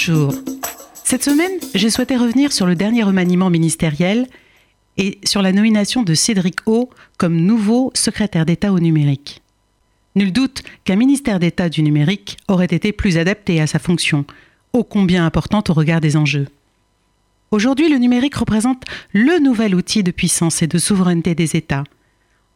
Bonjour. Cette semaine, j'ai souhaité revenir sur le dernier remaniement ministériel et sur la nomination de Cédric O comme nouveau secrétaire d'État au numérique. Nul doute qu'un ministère d'État du numérique aurait été plus adapté à sa fonction, ô combien importante au regard des enjeux. Aujourd'hui, le numérique représente le nouvel outil de puissance et de souveraineté des États.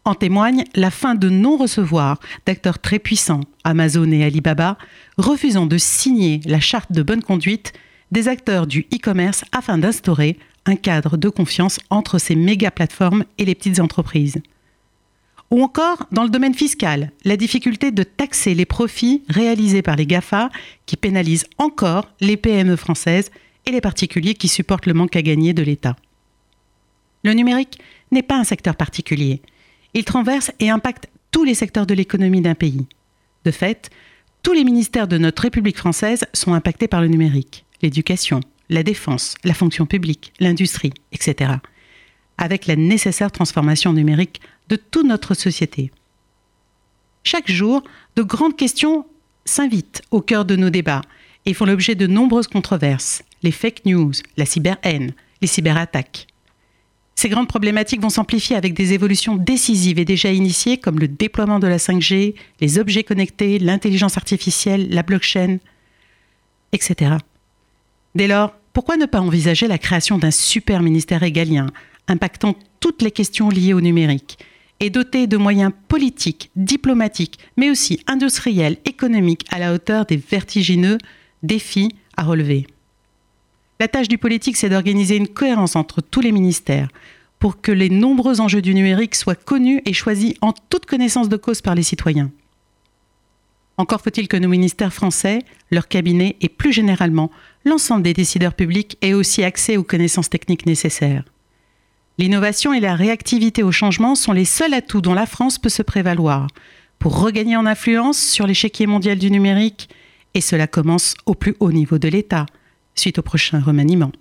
En témoigne la fin de non-recevoir d'acteurs très puissants, Amazon et Alibaba, refusant de signer la charte de bonne conduite des acteurs du e-commerce afin d'instaurer un cadre de confiance entre ces méga plateformes et les petites entreprises. Ou encore, dans le domaine fiscal, la difficulté de taxer les profits réalisés par les GAFA qui pénalisent encore les PME françaises et les particuliers qui supportent le manque à gagner de l'État. Le numérique n'est pas un secteur particulier. Il traverse et impacte tous les secteurs de l'économie d'un pays. De fait, tous les ministères de notre République française sont impactés par le numérique. L'éducation, la défense, la fonction publique, l'industrie, etc. Avec la nécessaire transformation numérique de toute notre société. Chaque jour, de grandes questions s'invitent au cœur de nos débats et font l'objet de nombreuses controverses. Les fake news, la cyber-haine, les cyberattaques. Ces grandes problématiques vont s'amplifier avec des évolutions décisives et déjà initiées comme le déploiement de la 5G, les objets connectés, l'intelligence artificielle, la blockchain, etc. Dès lors, pourquoi ne pas envisager la création d'un super ministère égalien, impactant toutes les questions liées au numérique, et doté de moyens politiques, diplomatiques, mais aussi industriels, économiques à la hauteur des vertigineux défis à relever? La tâche du politique, c'est d'organiser une cohérence entre tous les ministères pour que les nombreux enjeux du numérique soient connus et choisis en toute connaissance de cause par les citoyens. Encore faut-il que nos ministères français, leurs cabinets et plus généralement l'ensemble des décideurs publics aient aussi accès aux connaissances techniques nécessaires. L'innovation et la réactivité au changement sont les seuls atouts dont la France peut se prévaloir pour regagner en influence sur l'échiquier mondial du numérique, et cela commence au plus haut niveau de l'État, suite au prochain remaniement.